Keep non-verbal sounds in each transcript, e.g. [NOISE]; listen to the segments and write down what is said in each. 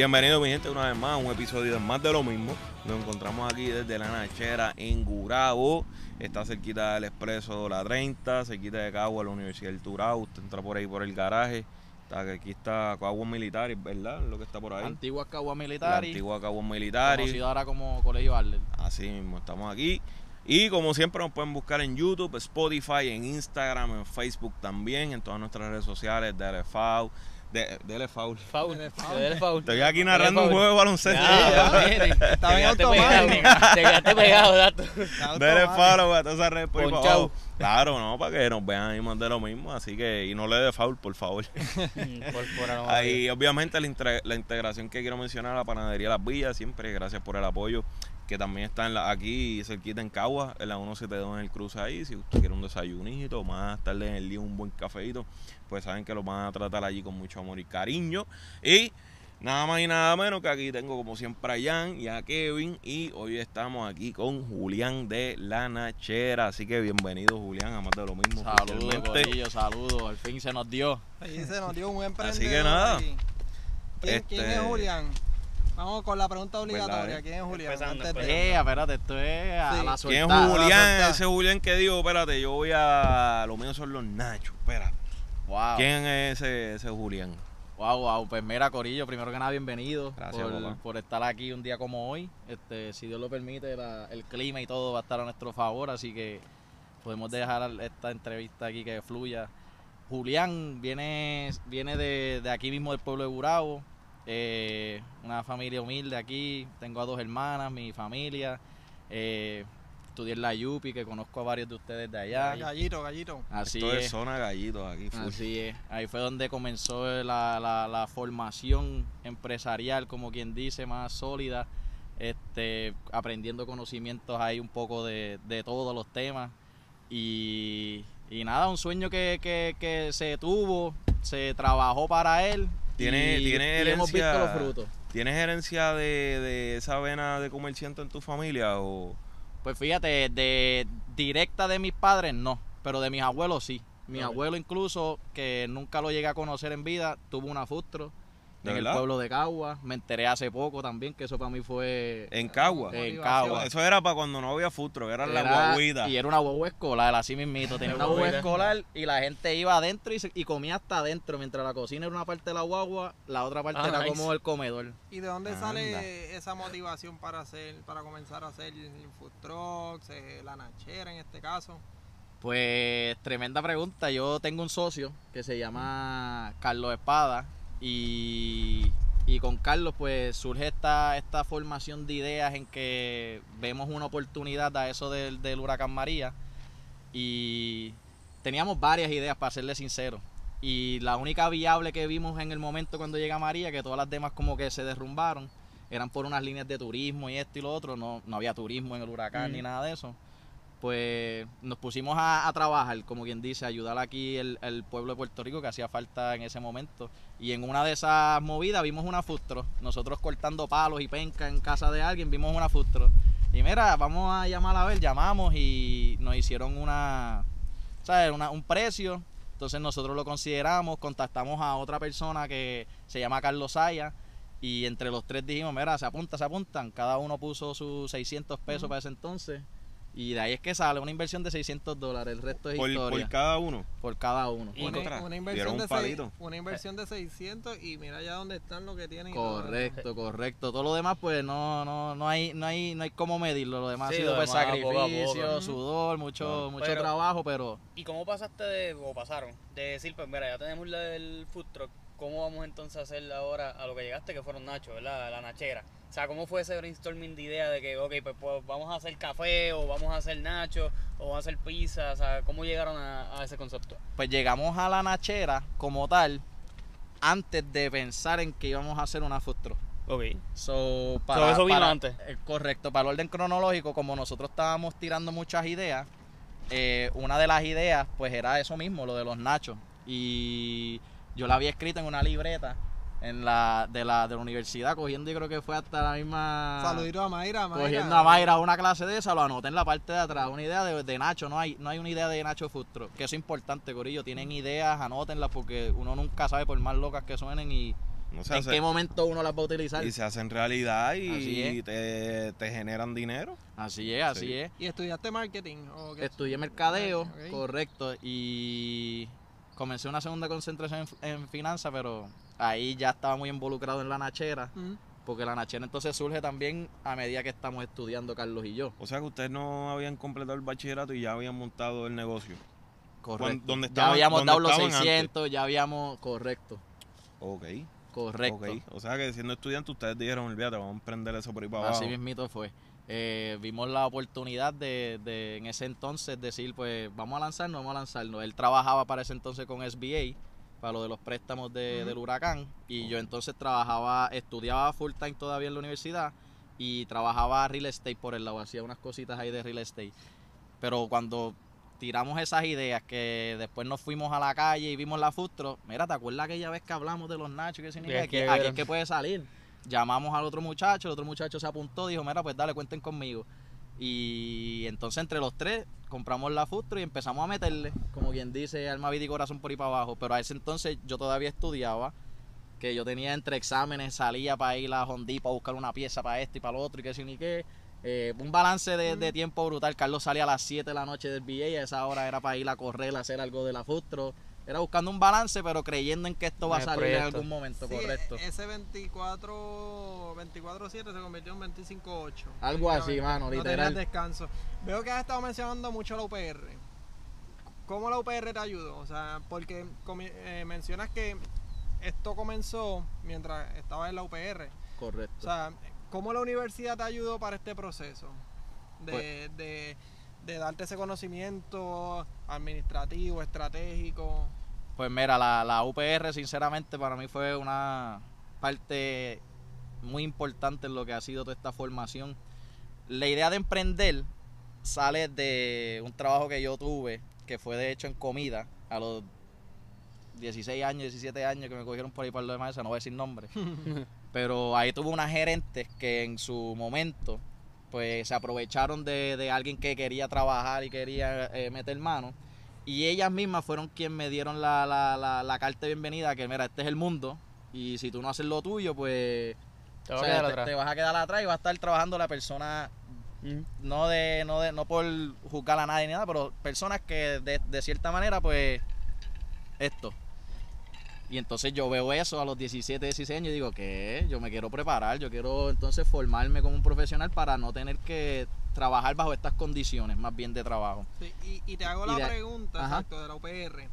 Bienvenido mi gente una vez más a un episodio de más de lo mismo. Nos encontramos aquí desde la Nachera en Gurabo. Está cerquita del Expreso La 30, cerquita de Cagua, la Universidad del Turao. Usted entra por ahí por el garaje. Está, aquí está Caguas Militares, ¿verdad? Lo que está por ahí. Antigua Cagua La Militar. antigua Caguas Militares. Conocido ahora como Colegio Arler. Así mismo, estamos aquí. Y como siempre nos pueden buscar en YouTube, Spotify, en Instagram, en Facebook también, en todas nuestras redes sociales, DLFAU, de, DLFAU. Foul. Dele foul. Estoy aquí narrando un Foul. juego de baloncesto. Ya, ya, mire. Estaba en Te quedaste automático. pegado, Te quedaste pegado, [LAUGHS] dato. DLFAU, güey, todas esas redes por. Claro, no, para que nos vean ahí más de lo mismo, así que, y no le dé foul, por favor. [LAUGHS] Ahora, Ahí, obviamente, la, integración que quiero mencionar, la panadería Las Villas, siempre, gracias por el apoyo, que también está en la- aquí cerquita en Cagua, en la 172 en el cruce ahí. Si usted quiere un desayunito, más tarde en el día un buen cafeito, pues saben que lo van a tratar allí con mucho amor y cariño. Y nada más y nada menos que aquí tengo como siempre a Jan y a Kevin, y hoy estamos aquí con Julián de La Nachera. Así que bienvenido, Julián, a más de lo mismo. Saludos. Corillo, saludos. Al fin se nos dio. Se nos dio un Así que nada. ¿Quién, quién Este- es Julián? Vamos con la pregunta obligatoria. ¿Verdad, eh? ¿Quién es Julián? Empezando, Antes de- Eh, espérate, esto es a Sí. la ¿Quién es. Julián? soltar. Ese Julián que digo, espérate, yo voy a. Lo mío son los nachos, espérate. Wow. ¿Quién es ese, ese Julián? Wow, wow. Pues mira, Corillo, primero que nada, bienvenido Gracias, por, papá. por estar aquí un día como hoy. Este, si Dios lo permite, la- el clima y todo va a estar a nuestro favor, así que podemos dejar esta entrevista aquí que fluya. Julián viene, viene de, de aquí mismo del pueblo de Burabo, eh, una familia humilde aquí. Tengo a dos hermanas, mi familia. Eh, estudié en la Yupi, que conozco a varios de ustedes de allá. Gallito, gallito. Así Esto es. es zona gallitos aquí. full. Así es, ahí fue donde comenzó la, la- la formación empresarial, como quien dice, más sólida, este, aprendiendo conocimientos ahí un poco de, de todos los temas. Y, y nada, un sueño que, que- que se tuvo, se trabajó para él. Tiene- y, tiene y hemos visto herencia- los frutos. ¿Tienes herencia de, de esa vena de comerciante en tu familia? o Pues fíjate, de directa de mis padres no, pero de mis abuelos sí. Mi abuelo incluso, que nunca lo llegué a conocer en vida, tuvo una Fustro ¿De en el pueblo de Cagua. Me enteré hace poco también, que eso para mí fue En Cagua. en. Cagua. Eso era para cuando no había futuro, era, la Era- guaguita. Y era una guagua escolar, así mismito. Tenía una guagua escolar y la gente iba adentro y, se- y comía hasta adentro. Mientras la cocina era una parte de la guagua, la otra parte Ah, era nice. como el comedor. ¿Y de dónde Anda. sale esa motivación para hacer, para comenzar a hacer food trucks, eh, la nachera en este caso? Pues tremenda pregunta. Yo tengo un socio que se llama Carlos Espada y, y con Carlos pues surge esta, esta formación de ideas en que vemos una oportunidad a eso del, del huracán María. Y teníamos varias ideas para serle sincero. Y la única viable que vimos en el momento cuando llega María, que todas las demás como que se derrumbaron, eran por unas líneas de turismo y esto y lo otro, no, no había turismo en el huracán ni nada de eso pues nos pusimos a, a trabajar, como quien dice, a ayudar aquí el, el pueblo de Puerto Rico que hacía falta en ese momento. Y en una de esas movidas vimos una fustro. Nosotros cortando palos y penca en casa de alguien, vimos una fustro. Y mira, vamos a llamar a ver, llamamos y nos hicieron una, ¿sabes? Una- un precio. Entonces nosotros lo consideramos, contactamos a otra persona que se llama Carlos Saya. Y entre los tres dijimos, mira, se apunta, se apuntan. Cada uno puso sus 600 pesos para ese entonces. Y de ahí es que sale una inversión de 600 dólares. El resto es por, historia. por cada uno. por cada uno. Y Una, una inversión un de seis- una inversión de 600 y mira ya dónde están lo que tienen. Correcto, correcto. Todo lo demás, pues no, no, no hay, no hay, no hay cómo medirlo. Lo demás Sí, ha sido pues, poco sacrificio, poco. sudor, mucho, mucho Pero- trabajo, pero ¿Y cómo pasaste de, o pasaron, de decir, pues mira, ya tenemos la del food truck, ¿cómo vamos entonces a hacer ahora a lo que llegaste, que fueron Nacho, ¿verdad? La nachera. O sea, ¿cómo fue ese brainstorming de idea de que, ok, pues, pues, vamos a hacer café, o vamos a hacer nacho, o vamos a hacer pizza? O sea, ¿cómo llegaron a, a ese concepto? pues llegamos a la nachera como tal antes de pensar en que íbamos a hacer una food truck. Ok. So, eso vino antes. eh, correcto, para el orden cronológico, como nosotros estábamos tirando muchas ideas, eh, una de las ideas pues era eso mismo, lo de los nachos. Y yo la había escrito en una libreta en la de la de la universidad, cogiendo yo creo que fue hasta la misma... Saludito a Mayra, Mayra. Cogiendo a Mayra una clase de esa, lo anoté en la parte de atrás, una idea de, de Nacho, no hay, no hay una idea de Nacho Futuro, que eso es importante, Corillo, tienen ideas, anótenlas porque uno nunca sabe por más locas que suenen y, No ¿En hace- qué momento uno las va a utilizar? y se hacen realidad y te, te generan dinero. Así es, así Sí. es. ¿Y estudiaste marketing? ¿o qué? Estudié mercadeo, correcto, y comencé una segunda concentración en, en finanzas, pero ahí ya estaba muy involucrado en la nachera, porque la nachera entonces surge también a medida que estamos estudiando Carlos y yo. O sea que ustedes no habían completado el bachillerato y ya habían montado el negocio. Correcto. ¿Dónde ya estaban- habíamos dónde dado los estaban antes? 600, ya habíamos, correcto, Ok. correcto. ok. O sea que siendo estudiante ustedes dijeron, olvídate, vamos a emprender eso por ahí para abajo. Así mismito fue. Eh, vimos la oportunidad de, de en ese entonces decir, pues vamos a lanzarnos, vamos a lanzarnos. Él trabajaba para ese entonces con SBA, para lo de los préstamos de- del huracán, y yo entonces trabajaba, estudiaba full time todavía en la universidad y trabajaba real estate por el lado, hacía unas cositas ahí de real estate. Pero cuando tiramos esas ideas que después nos fuimos a la calle y vimos la truck, mira, ¿te acuerdas aquella vez que hablamos de los nachos? Que significa que aquí es que puede salir. Llamamos al otro muchacho, el otro muchacho se apuntó, dijo, mira, pues dale, cuenten conmigo. Y entonces entre los tres compramos la truck y empezamos a meterle, como quien dice, alma, vida y corazón por ahí para abajo. Pero a ese entonces yo todavía estudiaba, que yo tenía entre exámenes, salía para ir a Hondi para buscar una pieza para esto y para lo otro y que si ni qué. Eh, un balance de, de tiempo brutal. Carlos salía a las 7 de la noche del BA y a esa hora era para ir a correr, a hacer algo de la truck. Era buscando un balance, pero creyendo en que esto va a salir en algún momento, Sí, correcto. Ese 24 24-7 se convirtió en 25-8. Algo así, Prácticamente. mano, No literal. descanso. Veo que has estado mencionando mucho la UPR. ¿Cómo la UPR te ayudó? O sea, porque eh, mencionas que esto comenzó mientras estaba en la UPR. Correcto. O sea, ¿cómo la universidad te ayudó para este proceso? De, Pues- de, de darte ese conocimiento administrativo, estratégico. Pues mira, la, la UPR sinceramente para mí fue una parte muy importante en lo que ha sido toda esta formación. La idea de emprender sale de un trabajo que yo tuve, que fue de hecho en comida, a los 16 años, 17 años que me cogieron por ahí para lo demás, no voy a decir nombre. [LAUGHS] Pero ahí tuve unas gerentes que en su momento pues se aprovecharon de, de alguien que quería trabajar y quería eh, meter mano. Y ellas mismas fueron quienes me dieron la, la, la, la carta de bienvenida, que mira, este es el mundo. Y si tú no haces lo tuyo, pues Te va o a sea, quedar te- vas a quedar atrás y va a estar trabajando la persona no de no de no por juzgar a nadie ni nada pero personas que de, de cierta manera pues esto y entonces yo veo eso a los 17 16 años y digo que yo me quiero preparar yo quiero entonces formarme como un profesional para no tener que trabajar bajo estas condiciones más bien de trabajo Sí, y, y te hago Y la de- pregunta, Ajá. exacto, de la UPR.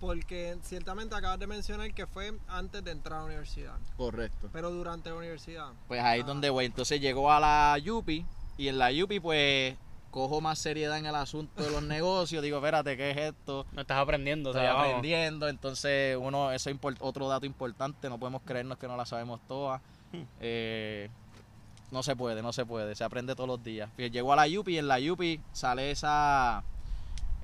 Porque ciertamente acabas de mencionar que fue antes de entrar a la universidad, correcto pero durante la universidad. pues ahí es Ah. donde voy entonces llegó a la Yupi y en la Yupi pues cojo más seriedad en el asunto de los negocios digo espérate qué es esto No estás aprendiendo, o Estoy aprendiendo, entonces uno, eso es import- otro dato importante, no podemos creernos que no la sabemos todas. Eh, no se puede, no se puede, se aprende todos los días. Llego a la Yupi y en la Yupi sale esa,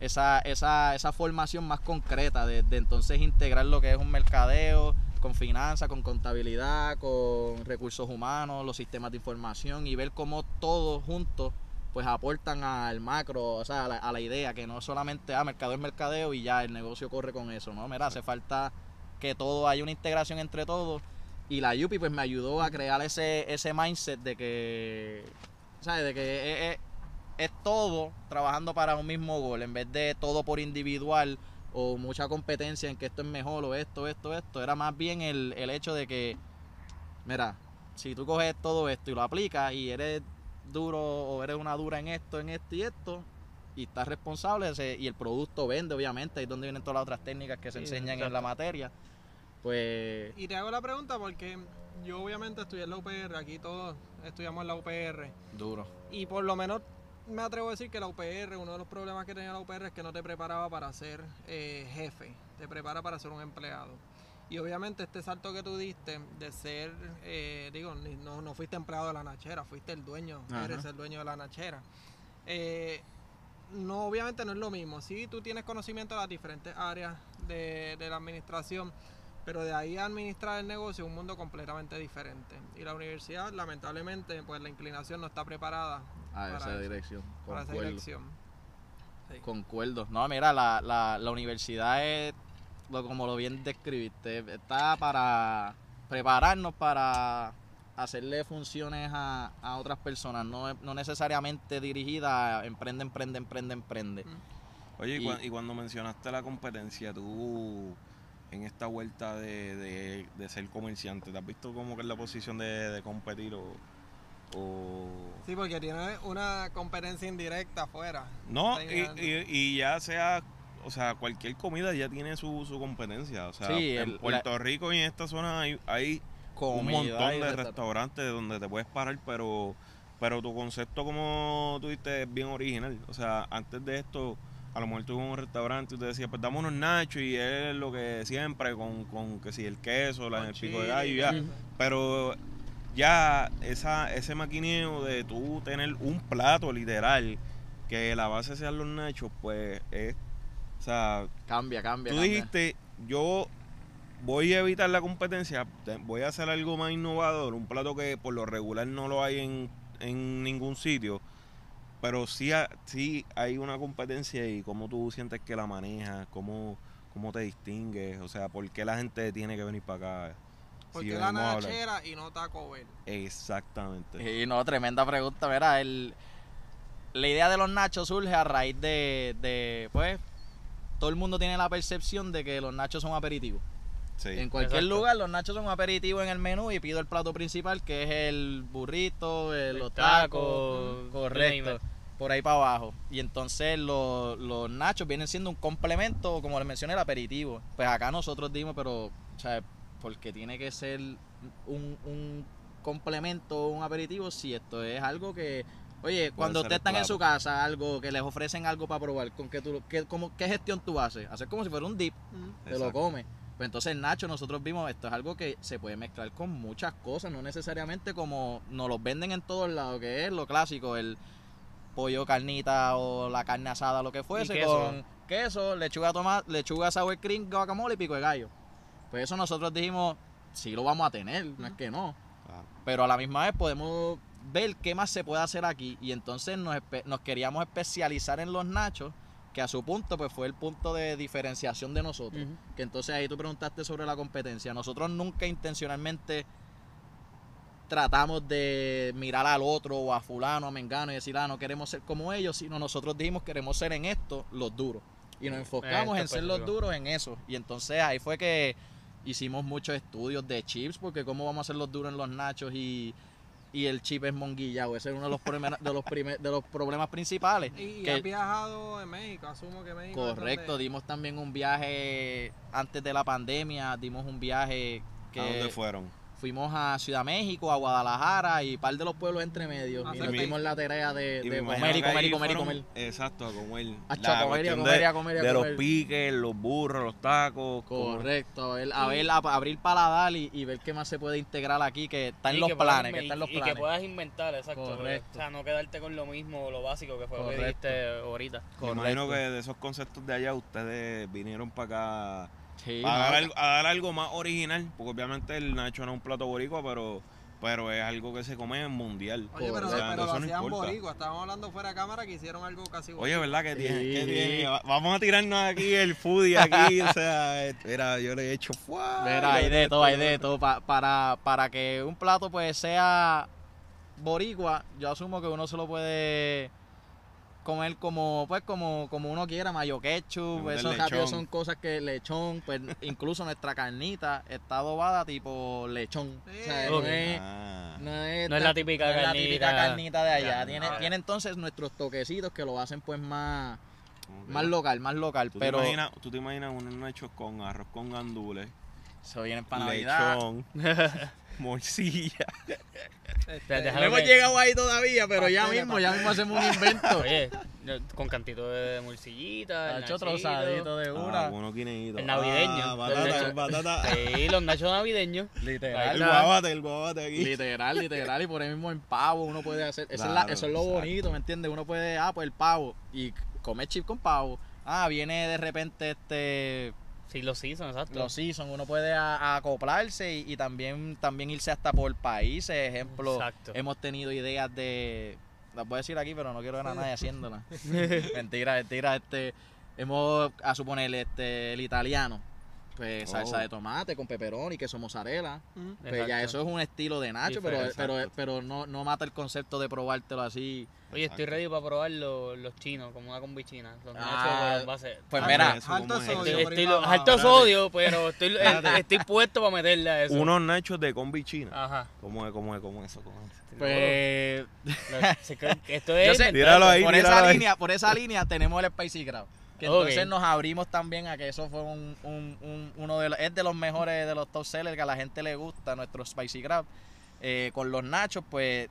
esa, esa, esa formación más concreta de, de entonces integrar lo que es un mercadeo con finanzas, con contabilidad, con recursos humanos, los sistemas de información y ver cómo todos juntos pues aportan al macro, o sea, a la, a la idea, que no solamente, ah, mercadeo es mercadeo y ya el negocio corre con eso, ¿no? Mira, hace falta que todo, haya una integración entre todos y la Yupi pues me ayudó a crear ese, ese mindset de que, ¿sabes? De que es, es- es todo trabajando para un mismo gol, en vez de todo por individual o mucha competencia en que esto es mejor o esto, esto, esto, era más bien el, el hecho de que, mira, si tú coges todo esto y lo aplicas y eres duro o eres una dura en esto, en esto y esto, y estás responsable se- y el producto vende, obviamente, ahí es donde vienen todas las otras técnicas que se Sí, enseñan en la materia, pues Y te hago la pregunta porque yo obviamente estudié en la UPR, aquí todos estudiamos en la UPR. duro. Y por lo menos me atrevo a decir que la UPR, uno de los problemas que tenía la UPR es que no te preparaba para ser eh, jefe, te prepara para ser un empleado. Y obviamente este salto que tú diste de ser, eh, digo, no, no fuiste empleado de la nachera, fuiste el dueño, Ajá. eres el dueño de la nachera. Eh, no, obviamente no es lo mismo. Sí, tú tienes conocimiento de las diferentes áreas de, de la administración, pero de ahí a administrar el negocio es un mundo completamente diferente. Y la universidad, lamentablemente, pues la inclinación no está preparada A para esa eso, dirección. para esa concuerdo. dirección. Sí. Concuerdo. No, mira, la, la, la universidad es lo, como lo bien describiste, está para prepararnos para hacerle funciones a, a otras personas, no, no necesariamente dirigida a emprende, emprende, emprende, emprende. Oye, y, Y- cua- y cuando mencionaste la competencia, tú en esta vuelta de, de- de ser comerciante, ¿te has visto como que es la posición de, de competir o, o- Sí, porque tiene una competencia indirecta afuera. No, y, y- y ya sea, o sea, cualquier comida ya tiene su, su competencia. O sea, Sí, en el- Puerto Rico y en esta zona hay, hay un montón de restaurante. restaurantes donde te puedes parar, pero, pero tu concepto, como tú dices, es bien original. O sea, antes de esto, a lo mejor tú a un restaurante y te decías, pues dame unos nachos y es lo que siempre, con, con que si el queso, la, el pico de gallo, ya. Pero ya esa, ese maquineo de tú tener un plato literal, que la base sean los nachos, pues es, o sea, Cambia, cambia. Tú cambia. dijiste, yo voy a evitar la competencia, te- voy a hacer algo más innovador, un plato que por lo regular no lo hay en, en ningún sitio, pero sí, ha- sí hay una competencia y cómo tú sientes que la manejas, cómo, cómo te distingues, o sea, por qué la gente tiene que venir para acá. Porque Si la nachera y no Taco Bell. Exactamente. Y no, tremenda pregunta, verá, el, la idea de los nachos surge a raíz de, de, pues, todo el mundo tiene la percepción de que los nachos son aperitivos. Sí. En cualquier Exacto. lugar los nachos son aperitivos en el menú y pido el plato principal que es el burrito, el- El los taco, tacos, correcto, por ahí para abajo. Y entonces los, los nachos vienen siendo un complemento, como les mencioné, el aperitivo. Pues acá nosotros dimos, pero, o sea, porque tiene que ser un, un complemento, un aperitivo, si esto es algo que... Oye, cuando ustedes están en su casa, algo que les ofrecen algo para probar, ¿con qué, tú, qué, cómo- qué gestión tú haces? Hacer como si fuera un dip te lo Exacto. come. Pues entonces Nacho, nosotros vimos, esto es algo que se puede mezclar con muchas cosas, no necesariamente como nos los venden en todos lados, que es lo clásico, el pollo carnita o la carne asada, lo que fuese, queso. con queso, lechuga tomate, lechuga sour cream, guacamole y pico de gallo. Pues eso nosotros dijimos, sí lo vamos a tener, no es que no. Pero a la misma vez podemos ver qué más se puede hacer aquí. Y entonces nos, queríamos especializar en los nachos, que a su punto pues fue el punto de diferenciación de nosotros. Que entonces ahí tú preguntaste sobre la competencia. Nosotros nunca intencionalmente tratamos de mirar al otro o a fulano, a mengano y decir, ah, no queremos ser como ellos, sino nosotros dijimos queremos ser en esto los duros. Y nos enfocamos Esto en ser los duros en eso. Y entonces ahí fue que hicimos muchos estudios de chips, porque cómo vamos a hacer los duros en los nachos y, y el chip es monguillado. Ese es uno de los, primer- de los, primer- de los problemas principales. Y que- has viajado en México, asumo que México. Correcto, donde- dimos también un viaje antes de la pandemia, dimos un viaje que ¿A dónde fueron? Fuimos a Ciudad México, a Guadalajara y par de los pueblos entre medio. Ah, Y nos me- dimos la tarea de, Y de comer y comer y comer y comer. Exacto, a comer. A comer y a comer y de- a comer y de los piques, los burros, los tacos. como- Correcto, a ver, a ver, a- abrir paladar y, y ver qué más se puede integrar aquí, que está en los que puedas planes, que está en los y planes. que puedas inventar, exacto. Correcto. O sea, no quedarte con lo mismo, lo básico que fue lo que dijiste ahorita. Me imagino que de esos conceptos de allá ustedes vinieron para acá Sí, a, dar no, algo, a dar algo más original, porque obviamente el Nacho no es un plato boricua, pero, pero es algo que se come mundial. Oye, pero, O sea, pero lo eso no hacían importa. boricua. Estábamos hablando fuera de cámara que hicieron algo casi Oye, boricua. ¿verdad que tiene? Sí. ¿Qué tiene? Va- Vamos a tirarnos aquí el foodie aquí, o sea, mira, yo le he hecho ¡fua! Mira, hay de todo, hay de todo. Pa- para, para que un plato pues sea boricua, yo asumo que uno se lo puede comer como pues como, como uno quiera, mayo ketchup, meter eso lechón. rápido son cosas que lechón, pues [LAUGHS] incluso nuestra carnita está adobada tipo lechón. O sea, no Ok. es, Ah, no es, No es la típica no es la típica carnita. de allá. Tiene, tiene entonces nuestros toquecitos que lo hacen pues más, más local, más local. ¿Tú, pero te imaginas, tú te imaginas unos nachos con arroz con gandules, eso viene para Navidad. lechón, [LAUGHS] morcilla. Este, No hemos que- llegado ahí todavía, pero ya mismo, ya mismo hacemos un invento. [LAUGHS] Oye, con cantito de morcillita, el trozadito de Ah, una. unos guineitos. El navideño. Ah, El batata, nacho. batata. Sí, los nachos navideños. El Literal. guabate, el guabate aquí. Literal, literal. Y por ahí mismo en pavo uno puede hacer. Eso, es, Claro, la- eso es lo exacto. bonito, ¿me entiendes? Uno puede, ah, pues el pavo. Y comer chip con pavo. Ah, viene de repente este. Sí, los seasons, exacto. Los season, uno puede a- a acoplarse y, y también, también irse hasta por países. Ejemplo, Exacto. hemos tenido ideas de. Las voy a decir aquí, pero no quiero ver a nadie haciéndolas. [LAUGHS] mentira, mentira. Este, hemos, a suponer, este, el italiano. Pues Oh. salsa de tomate con pepperoni, queso mozzarella. Mm. Pues ya eso es un estilo de nacho, pero, Diferente, pero, pero no, no mata el concepto de probártelo así. Oye, estoy ready para probar los, los chinos, como una combi china. Los Ah, nachos con base. Pues Ah, mira, eso alto cómo es. sodio, Estoy, alto sodio, pero estoy, [LAUGHS] eh, estoy puesto para meterle a eso. Unos nachos de combi china. Ajá. ¿Cómo es, cómo es, cómo es eso? ¿Cómo es? pues [LAUGHS] Esto Yo es. sé-. Tíralo ahí, por tíralo esa ahí. línea, por esa línea tenemos el Spicy Crab. Que entonces nos abrimos también a que eso fue un, un- un- uno de los, es de los mejores de los top sellers que a la gente le gusta, nuestro Spicy Crab. Eh, con los nachos, pues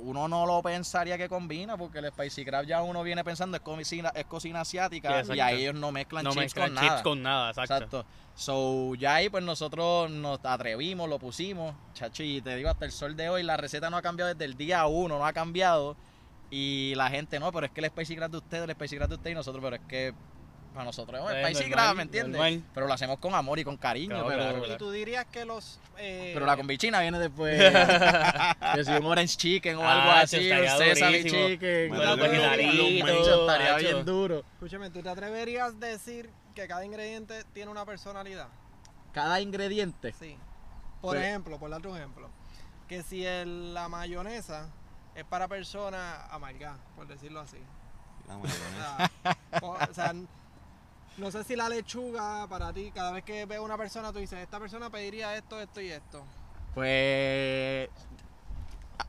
uno no lo pensaría que combina, porque el Spicy Crab ya uno viene pensando es cocina, es cocina asiática Sí, y ahí ellos no mezclan no chips mezclan con chips nada. con nada, exacto. Exacto. So, ya ahí pues nosotros nos atrevimos, lo pusimos, chacho, y te digo, hasta el sol de hoy la receta no ha cambiado desde el día uno, no ha cambiado. Y la gente, no, pero es que el Spicy Crab de ustedes, el Spicy Crab de ustedes y nosotros, pero es que para nosotros es un Spicy Crab, ¿me entiendes? normal. Pero lo hacemos con amor y con cariño, Claro, pero, claro, Y tú dirías que los. eh, pero la combichina viene después. [LAUGHS] que si un orange chicken o Ah, algo así, un sesame durísimo. chicken, eso estaría macho. bien duro. Escúchame, ¿tú te atreverías a decir que cada ingrediente tiene una personalidad? Cada ingrediente. Sí. Por ejemplo, por darte un ejemplo, que si el- la mayonesa es para personas amargadas, por decirlo así. La [LAUGHS] O sea, o, o sea, no sé si la lechuga para ti, cada vez que veo una persona, tú dices, esta persona pediría esto, esto y esto. Pues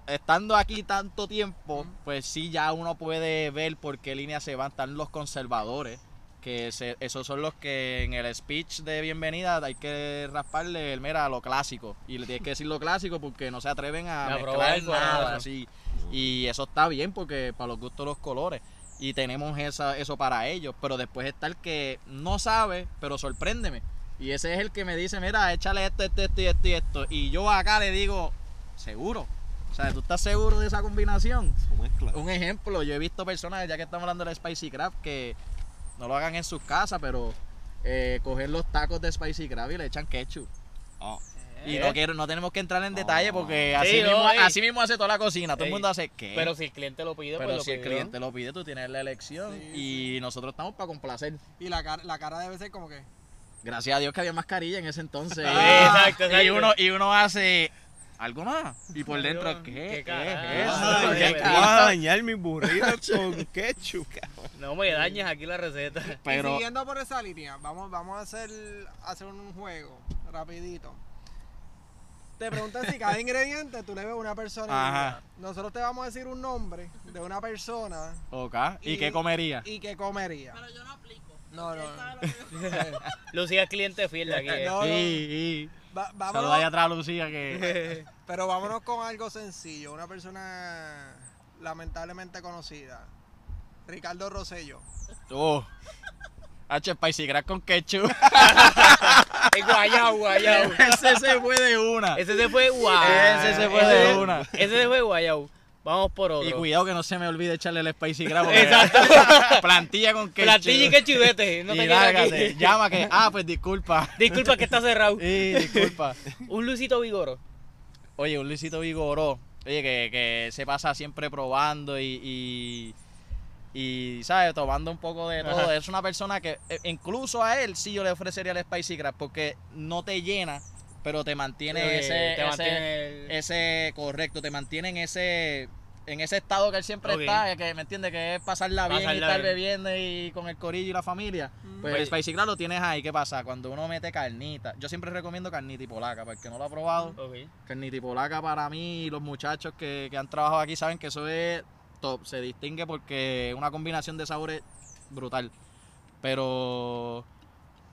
estando aquí tanto tiempo, pues sí ya uno puede ver por qué línea se van están los conservadores, que se- esos son los que en el speech de bienvenida hay que rasparle el mera lo clásico y le tienes que decir lo clásico porque no se atreven a, A mezclar probar nada así. Y eso está bien porque para los gustos los colores y tenemos esa, eso para ellos, pero después está el que no sabe, pero sorpréndeme. Y ese es el que me dice, mira, échale esto, esto, esto y esto y esto. Y yo acá le digo, seguro. O sea, ¿tú estás seguro de esa combinación? Un ejemplo, yo he visto personas, ya que estamos hablando del Spicy Crab, que no lo hagan en sus casas, pero eh, coger los tacos de Spicy Crab y le echan ketchup. Ah, Y Eh. no quiero, no tenemos que entrar en detalle porque Sí, así, no, mismo, ey. así mismo hace toda la cocina. Todo el Ey. mundo hace ¿qué? Pero si el cliente lo pide, Pero pues lo si el pidió. cliente lo pide, tú tienes la elección. Sí, y nosotros estamos para complacer. Y la cara, la cara debe ser como que. Gracias a Dios que había mascarilla en ese entonces. [LAUGHS] Exacto, Y uno, y uno hace algo más. Y por dentro, ¿Qué ¿qué? ¿Qué carajo? es eso? Ay, ¿Qué vas a dañar mis burritos [LAUGHS] con ketchup, cabrón. No me dañes aquí la receta. Y Pero siguiendo por esa línea, vamos, vamos a hacer, hacer un juego rapidito. Te preguntas si cada ingrediente tú le ves una persona. Ajá. Nosotros te vamos a decir un nombre de una persona Ok. ¿Y, Y- qué comería? y que comería. Pero yo no aplico. No, no, no. [LAUGHS] Lucía es cliente fiel de aquí. eh. No, no. Y, y Va- vámonos, allá atrás a Lucía que... [LAUGHS] pero vámonos con algo sencillo. Una persona lamentablemente conocida. Ricardo Rosello. Oh. H, spicy grass con ketchup. [LAUGHS] Es guayao, guayao. [LAUGHS] Ese se fue de una. Ese se fue guayao. Ese se fue de una. Ese se fue guayao. Vamos por otro. Y cuidado que no se me olvide echarle el spicy porque- Exacto. [LAUGHS] Plantilla con ketchup. Platilla y que chivete. No y te lárgate. Llama que... Ah, pues disculpa. Disculpa que está cerrado. Sí, disculpa. Un Luisito Vigoro. Oye, un Luisito Vigoró, oye, que, que se pasa siempre probando y, y, y, ¿sabes? Tomando un poco de todo. Ajá. Es una persona que, eh, incluso a él sí yo le ofrecería el Spicy Crab porque no te llena, pero te mantiene ese, te ese, mantiene el- ese, correcto, te mantiene en ese, en ese estado que él siempre está, que me entiende que es pasarla bien y Pasarla estar bien. bebiendo y con el corillo y la familia. Pues Oye. el Spicy Crab lo tienes ahí, ¿qué pasa? Cuando uno mete carnita, yo siempre recomiendo carnita y polaca, para el que no lo ha probado. Ok. Carnita y polaca para mí y los muchachos que, que han trabajado aquí saben que eso es top. Se distingue porque es una combinación de sabores brutal. Pero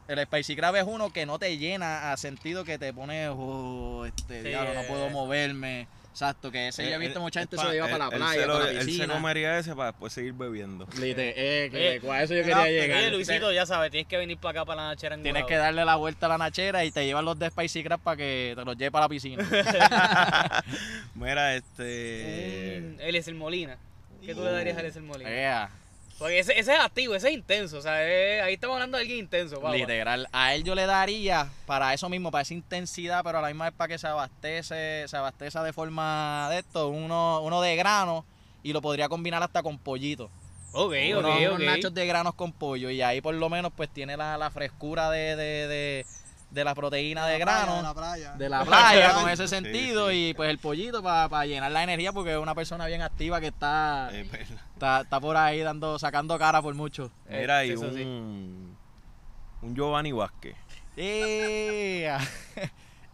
el Spicy Crab es uno que no te llena a sentido que te pone, oh, este Sí, diablo, no puedo eh. moverme. Exacto, que ese yo he visto Él- mucha gente él se lo lleva él- para la él playa, para la Él se piscina. comería ese para después seguir bebiendo. Lite- eh, que Eh, a eso yo quería llegar. Oye, Luisito, ya sabes, tienes que venir para acá para la nachera en Tienes que darle la vuelta a la nachera y te llevan los de Spicy Crab para que te los lleve para la piscina. [LAUGHS] [LAUGHS] Mira, este. Mm, Eliezer Molina. ¿Qué tú le darías a Eliezer Molina? Ea. Porque ese, ese es activo, ese es intenso. O sea, ahí estamos hablando de alguien intenso. papá. Literal, a él yo le daría para eso mismo, para esa intensidad, pero a la misma vez para que se abastece, se abasteza de forma de esto, uno, uno de grano y lo podría combinar hasta con pollito. Ok, ok, unos, nachos de granos con pollo y ahí por lo menos pues tiene la, la frescura de, de, de, de la proteína de La playa, grano de la playa. de la [LAUGHS] playa con ese sentido sí. y pues el pollito para llenar la energía porque es una persona bien activa que está, Eh, está, está por ahí dando sacando cara por mucho. Mira, y eso sí. un, un Giovanni Vázquez. ¡Ea! [LAUGHS]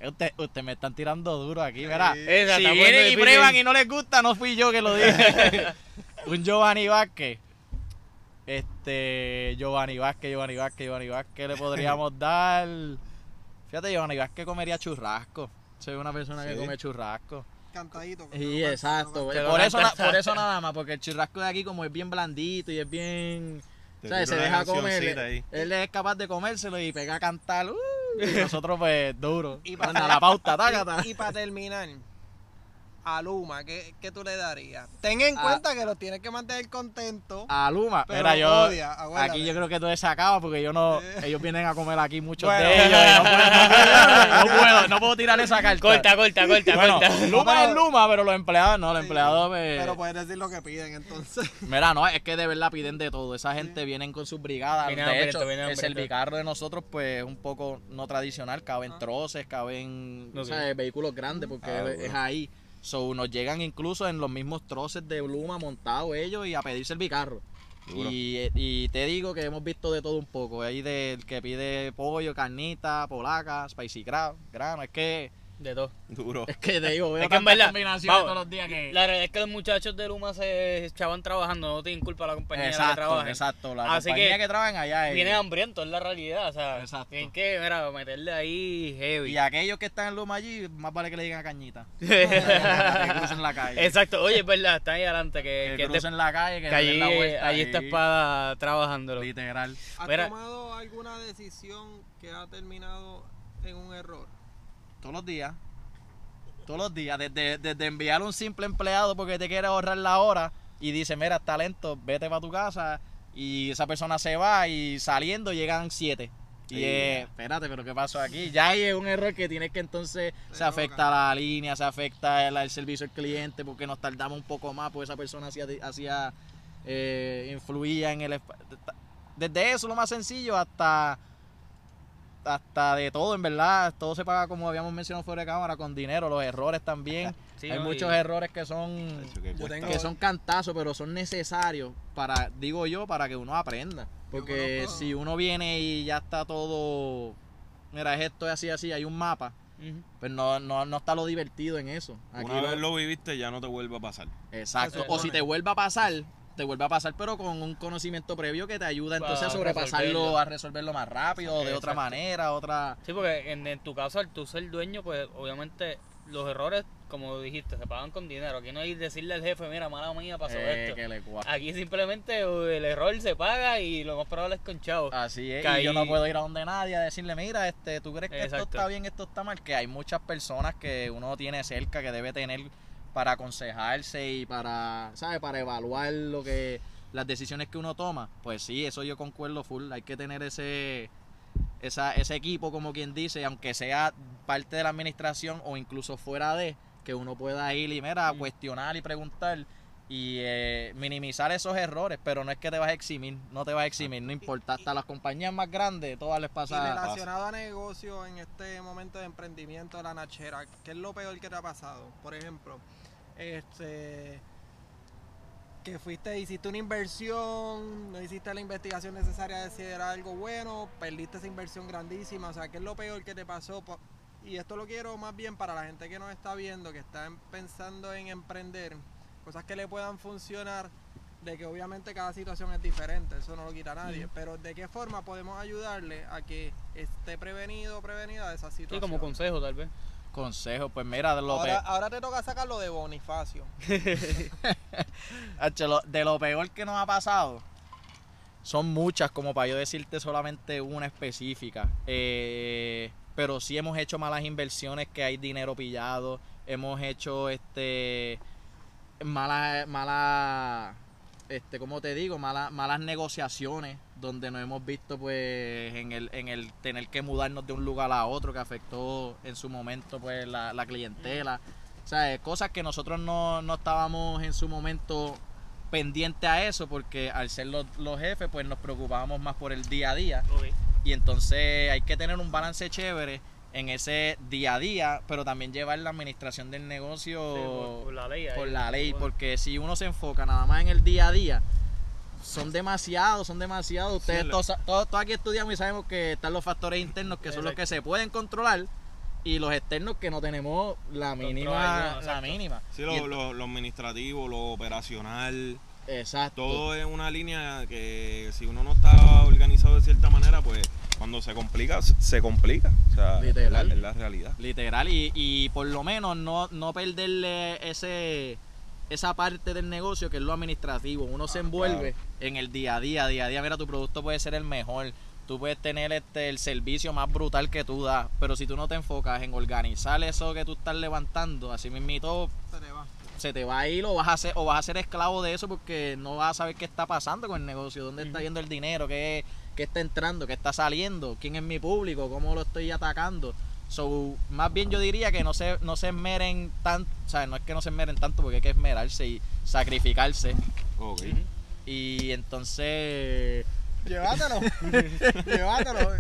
Usted, usted me están tirando duro aquí, ¿verdad? Esa, si vienen y prueban y no les gusta, no fui yo que lo dije. [LAUGHS] un Giovanni Vázquez. Este, Giovanni Vázquez, Giovanni Vázquez, Giovanni Vázquez le podríamos dar. Fíjate, Giovanni Vázquez comería churrasco. Soy una persona que come churrasco. Cantadito. que Sí, exacto. Por eso, por eso nada más, porque el churrasco de aquí como es bien blandito y es bien... ¿Sabes? Se deja comer. ahí. Él es capaz de comérselo y pega a cantar. uh, y nosotros pues duro. [LAUGHS] Y Y pa- la pauta, tácata. Y, para terminar, a Luma, ¿qué, qué tú le darías? Ten en A- cuenta que los tienes que mantener contentos. A Luma. Pero Mira, yo... odia. Aquí yo creo que todo es sacado porque yo no... Eh. [LAUGHS] Ellos vienen a comer aquí muchos Bueno. de ellos. y no, puedo, no, puedo, no puedo, no puedo tirar esa carta. Corta, corta, corta, Bueno, corta. Luma pero- es Luma, pero los empleados no, los Sí, empleados... pues, Pero puedes decir lo que piden entonces. [LAUGHS] Mira, no, es que de verdad piden de todo. Esa gente vienen con sus brigadas. Vienen de hecho, vienen el servicarro de nosotros, pues, es un poco no tradicional. Caben Ah. troces, caben Ok. ¿sabes? vehículos grandes, porque Ah, bueno. es ahí. So, nos llegan incluso en los mismos troces de Bluma montados ellos y a pedir servicarro. Duro. Y, y te digo que hemos visto de todo un poco. Hay del que pide pollo, carnita, polaca, spicy crab, grano. Es que, De todo. Duro. es que te digo, veo Es que en verdad, combinaciones vamos, todos los días que... La realidad es que los muchachos de Luma se echaban trabajando, no tienen culpa la compañía la que Exacto, trabajan. exacto. La Así compañía que que, trabajan allá es... Vienen hambrientos, es la realidad, o sea, Exacto. tienen que, mira, meterle ahí heavy. Y aquellos que están en Luma allí, más vale que le digan a Cañita. [LAUGHS] que crucen la calle. Exacto, oye, es verdad, está ahí adelante, que, Que que, te- crucen la calle, que, que le den allí, la vuelta allí y- está espada trabajándolo. Literal. ¿Has Mira. tomado alguna decisión que ha terminado en un error? Todos los días. Todos los días. Desde, desde enviar un simple empleado porque te quiere ahorrar la hora y dice, mira, talento, vete para tu casa. Y esa persona se va y saliendo llegan siete. Y Sí. es, espérate, pero ¿qué pasó aquí? Ya hay un error que tienes que entonces se afecta la línea, se afecta el, el servicio al cliente porque nos tardamos un poco más porque esa persona hacía, hacía eh, influía en el... Desde eso, lo más sencillo, hasta hasta de todo, en verdad. Todo se paga, como habíamos mencionado fuera de cámara, con dinero. Los errores también. [LAUGHS] Sí, Hay ¿no? muchos Y- errores que son que tengo- son cantazos, pero son necesarios para, digo yo, para que uno aprenda. Porque conozco- si uno viene y ya está todo, mira, es esto, es así, así, hay un mapa, Ujú. pues no, no, no está lo divertido en eso. Aquí Una lo- vez lo viviste, ya no te vuelve a pasar. Exacto. O si te vuelve a pasar, te vuelve a pasar, pero con un conocimiento previo que te ayuda entonces a sobrepasarlo, resolverlo. a resolverlo más rápido, de otra Exacto. manera, otra... Sí, porque en, en tu caso, al tú ser dueño, pues obviamente los errores, como dijiste, se pagan con dinero. Aquí no hay decirle al jefe, mira, mala mía, pasó eh, esto. que le cua- Aquí simplemente uh, el error se paga y lo más probable es con chavo. Así es, que y yo no ahí- puedo ir a donde nadie a decirle, mira, este, ¿tú crees que esto está bien, esto está mal? Que hay muchas personas que uno tiene cerca que debe tener para aconsejarse y para, ¿sabes? Para evaluar lo que, las decisiones que uno toma. Pues sí, eso yo concuerdo full, hay que tener ese, esa, ese equipo, como quien dice, aunque sea parte de la administración o incluso fuera de, que uno pueda ir y, mira, Mm. cuestionar y preguntar y eh, minimizar esos errores, pero no es que te vas a eximir, no te vas a eximir, no importa, hasta las compañías más grandes, todas les Y pasa... relacionado a negocio en este momento de emprendimiento de la Nachera, ¿qué es lo peor que te ha pasado? Por ejemplo, este que fuiste, hiciste una inversión, no hiciste la investigación necesaria de si era algo bueno, perdiste esa inversión grandísima, o sea, ¿qué es lo peor que te pasó? Y esto lo quiero más bien para la gente que nos está viendo, que está em- pensando en emprender, cosas que le puedan funcionar, de que obviamente cada situación es diferente, eso no lo quita nadie, pero de qué forma podemos ayudarle a que esté prevenido o prevenida de esa Sí, situación. como consejo tal vez. Consejo, pues mira, de lo, ahora, ahora te toca sacar lo de Bonifacio. [LAUGHS] [LAUGHS] De lo peor que nos ha pasado, son muchas, como para yo decirte solamente una específica. Eh, pero sí hemos hecho malas inversiones, que hay dinero pillado, hemos hecho este malas, malas, este, ¿cómo te digo? Malas, malas negociaciones, donde nos hemos visto pues en el, en el tener que mudarnos de un lugar a otro, que afectó en su momento pues la, la clientela. O sea, eh, cosas que nosotros no, no estábamos en su momento pendientes a eso, porque al ser los, los jefes, pues nos preocupábamos más por el día a día. Y entonces hay que tener un balance chévere en ese día a día, pero también llevar la administración del negocio Sí, por, por la ley. ahí. por la ley, Bueno, porque si uno se enfoca nada más en el día a día, son demasiados, son demasiados. Ustedes Sí, todos, todos, todos aquí estudiamos y sabemos que están los factores internos que son los que se pueden controlar y los externos que no tenemos la mínima, la mínima. Sí, lo, lo- lo administrativo, lo operacional, exacto. todo es una línea que si uno no está organizado de cierta manera, pues cuando se complica, se- complica. O sea, es la, Literal. es la realidad. Literal, y, y por lo menos no, no perderle ese esa parte del negocio que es lo administrativo. Uno se envuelve en el día a día, día a día. Mira, tu producto puede ser el mejor. Tú puedes tener este el servicio más brutal que tú das, pero si tú no te enfocas en organizar eso que tú estás levantando, así mismito Se te va. se te va a ir o vas a ser o vas a ser esclavo de eso porque no vas a saber qué está pasando con el negocio, dónde está yendo el dinero, qué, qué está entrando, qué está saliendo, quién es mi público, cómo lo estoy atacando. So, más bien yo diría que no se, no se esmeren tanto, o sea, no es que no se esmeren tanto porque hay que esmerarse y sacrificarse. Ok. Ujú. Y entonces, Llévatelo. [LAUGHS] Llévatelo.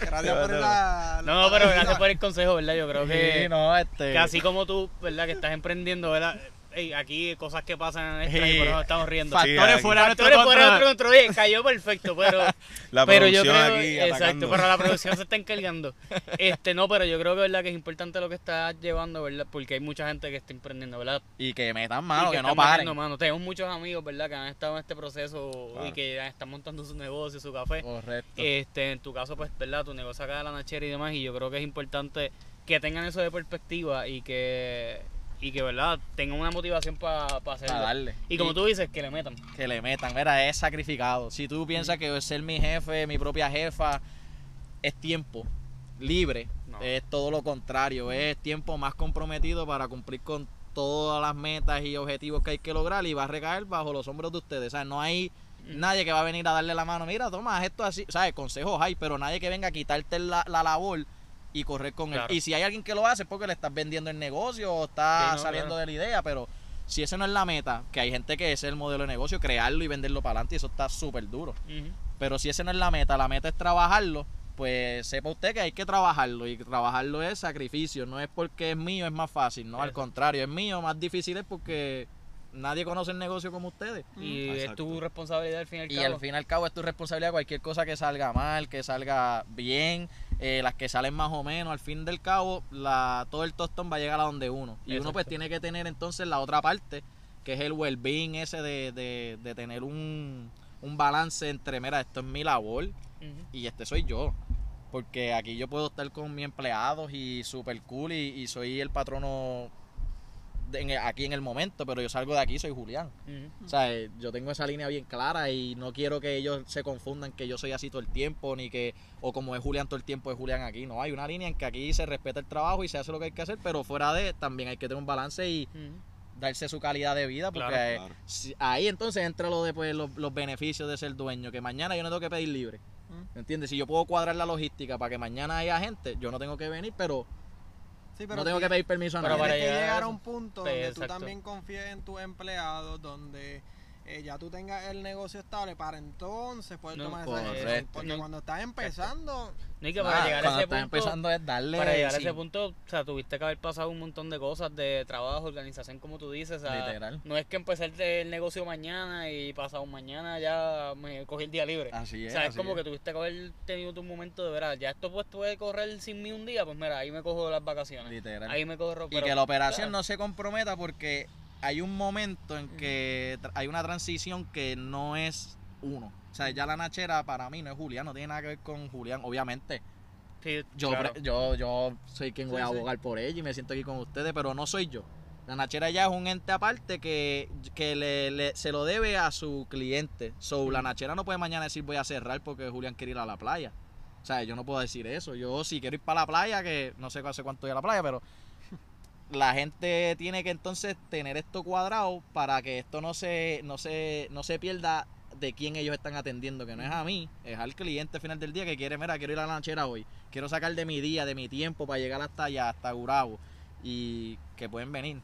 Gracias por la. No, no, pero gracias por el consejo, ¿verdad? Yo creo que, sí, no, este, que así como tú, ¿verdad? Que estás emprendiendo, ¿verdad? Ey, aquí cosas que pasan extras y por eso nos estamos riendo. factores aquí. fuera de nuestro Factores fuera nuestro control. Oye, cayó perfecto, pero, [LAUGHS] La pero yo producción creo, aquí exacto, atacando. pero la producción se está [LAUGHS] encargando. Este, no, pero yo creo que verdad que es importante lo que estás llevando, ¿verdad? Porque hay mucha gente que está emprendiendo, ¿verdad? Y que metan Y mano, que, no están paren. mano. Tenemos muchos amigos, ¿verdad? Que han estado en este proceso y que están montando su negocio, su café. Correcto. Este, en tu caso, pues, ¿verdad? Tu negocio acá de la nachera y demás, y yo creo que es importante que tengan eso de perspectiva y que, y que ¿verdad? Tengan una motivación para hacerlo. Para darle. Y como tú dices, que le metan. que le metan. Mira, es sacrificado. Si tú piensas que ser mi jefe, mi propia jefa, es tiempo libre, No. es todo lo contrario. Es tiempo más comprometido para cumplir con todas las metas y objetivos que hay que lograr y va a recaer bajo los hombros de ustedes. O sea, no hay Mm. nadie que va a venir a darle la mano. Mira, toma, esto así. ¿Sabes? Consejos hay, pero nadie que venga a quitarte la, la labor y correr con Claro. él. Y si hay alguien que lo hace es porque le estás vendiendo el negocio o está no, saliendo claro. de la idea, pero si ese no es la meta, que hay gente que ese es el modelo de negocio, crearlo y venderlo para adelante, y eso está súper duro. Pero si ese no es la meta, la meta es trabajarlo, pues sepa usted que hay que trabajarlo. Y trabajarlo es sacrificio, no es porque es mío, es más fácil, no, al contrario, es mío, más difícil es porque nadie conoce el negocio como ustedes. Y es tu responsabilidad al fin y al Y cabo. al fin y al cabo es tu responsabilidad cualquier cosa que salga mal, que salga bien, eh, las que salen más o menos, al fin del cabo la, todo el tostón va a llegar a donde uno. Y uno pues tiene que tener entonces la otra parte, que es el well-being ese de, de, de tener un, un balance entre, mira, esto es mi labor y este soy yo. Porque aquí yo puedo estar con mis empleados y super cool y, y soy el patrono en- aquí en el momento, pero yo salgo de aquí soy Julián. O sea, yo tengo esa línea bien clara y no quiero que ellos se confundan que yo soy así todo el tiempo, ni que, o como es Julián todo el tiempo, es Julián aquí. No, hay una línea en que aquí se respeta el trabajo y se hace lo que hay que hacer, pero fuera de también hay que tener un balance y darse su calidad de vida, porque Claro, eh, claro. si- ahí entonces entra lo de pues, los, los beneficios de ser dueño, que mañana yo no tengo que pedir libre. ¿Me entiendes? Si yo puedo cuadrar la logística para que mañana haya gente, yo no tengo que venir, pero, Sí, pero no tengo que pedir permiso a Pero nadie. para Tienes que llegar a llegar a un punto Pues, donde tú también confíes en tus empleados, donde eh, ya tú tengas el negocio estable para entonces poder No, tomar esa decisión. Porque No. cuando estás empezando, No, y que Ah, para llegar a ese punto, empezando es darle para llegar a ese punto, o sea, tuviste que haber pasado un montón de cosas de trabajo, organización, como tú dices. o sea, Literal. No es que empecé el negocio mañana y pasado mañana ya me cogí el día libre. Así o es. sea, es así como es. que tuviste que haber tenido tu momento de verdad. Ya esto pues puede correr sin mí un día, pues mira, ahí me cojo las vacaciones. Literal. Ahí me corro. y pero- que la operación claro. no se comprometa porque hay un momento en que hay una transición que no es uno. O sea, ya la Nachera para mí no es Julián, no tiene nada que ver con Julián, obviamente. Sí, Yo, claro. yo, yo soy quien voy Sí, a sí. abogar por ella y me siento aquí con ustedes, pero no soy yo. La Nachera ya es un ente aparte que, que le, le- se lo debe a su cliente. So, la Nachera no puede mañana decir voy a cerrar porque Julián quiere ir a la playa. O sea, yo no puedo decir eso. Yo si quiero ir para la playa, que no sé hace cuánto voy a la playa, pero la gente tiene que entonces tener esto cuadrado para que esto no se, no se, no se pierda de quién ellos están atendiendo, que no es a mí, es al cliente al final del día que quiere, mira, quiero ir a la lanchera hoy, quiero sacar de mi día, de mi tiempo para llegar hasta allá, hasta Gurabo, y que pueden venir.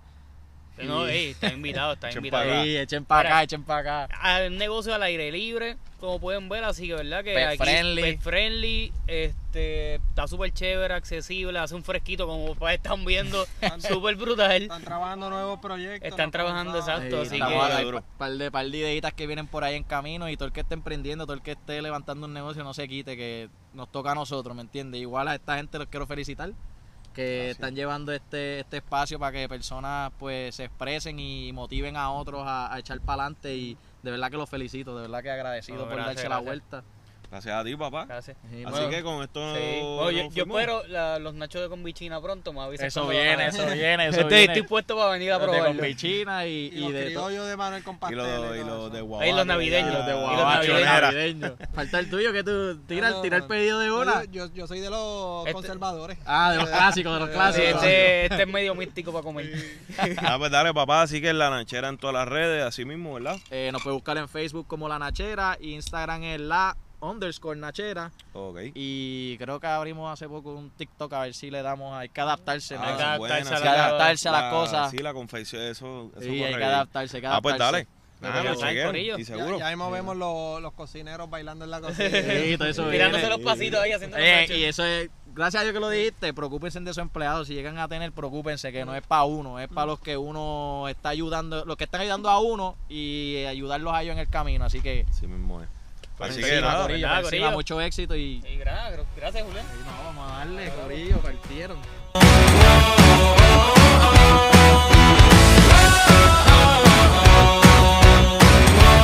No, ey, está invitado, está Echen invitado. pa'. Sí, echen para acá, echen para acá. Al negocio al aire libre, como pueden ver, así que verdad que Pet aquí friendly. pet friendly, este, está súper chévere, accesible, hace un fresquito como ustedes están viendo, [LAUGHS] súper brutal. Están trabajando nuevos proyectos. Están trabajando, exacto, Sí, así que- Duro. par de, par de ideitas que vienen por ahí en camino y todo el que esté emprendiendo, todo el que esté levantando un negocio no se quite, que nos toca a nosotros, ¿me entiendes? Igual a esta gente los quiero felicitar, que están llevando este, este espacio para que personas pues se expresen y motiven a otros a, a echar para adelante y de verdad que los felicito, de verdad que agradecido No, por gracias, darse la gracias. vuelta. Gracias a ti, papá. Gracias. Sí, Así bueno, que con esto Sí. Bueno, yo, yo espero la- los nachos de convichina pronto, me avisas eso viene, eso viene, eso Estoy, viene. estoy puesto para venir a Los de. Convichina y, Y, y los de todo. criollos de Manuel con Y los, y de guabacho. los navideños. Y los de Y los guabacho navideños. Falta el tuyo que tú tira, No, no, tira el pedido de una. Yo, yo, yo soy de los Este- conservadores. Ah, de los [LAUGHS] clásicos, de los clásicos. este, este es medio místico para comer. Ah, pues dale, papá. Así que la lanchera en todas las redes, así mismo, ¿verdad? Eh, nos puede buscar en Facebook como La Nachera, Instagram es la underscore Nachera Ok. y creo que abrimos hace poco un TikTok a ver si le damos, hay que adaptarse. Ah, Hay que adaptarse buena, a la- las la- cosas. Sí, la confección, eso, eso Sí, hay que adaptarse, hay que Ah, pues dale. Nada, Ya corillo. Y Ya, seguro. ya mismo vemos los, los cocineros bailando en la cocina. Sí, todo eso Tirándose [LAUGHS] viene. los pasitos ahí haciendo Eh, y eso es, gracias a Dios que lo dijiste, preocúpense de sus empleados. Si llegan a tener, preocúpense que no es para uno, es para los que uno está ayudando, los que están ayudando a uno y ayudarlos a ellos en el camino. Así que, Sí mismo es. Así encima, que nada. corillo, ¿verdad, por encima, corillo? mucho éxito y, Y gracias, gracias Julián. y no, vamos a darle, corillo, partieron.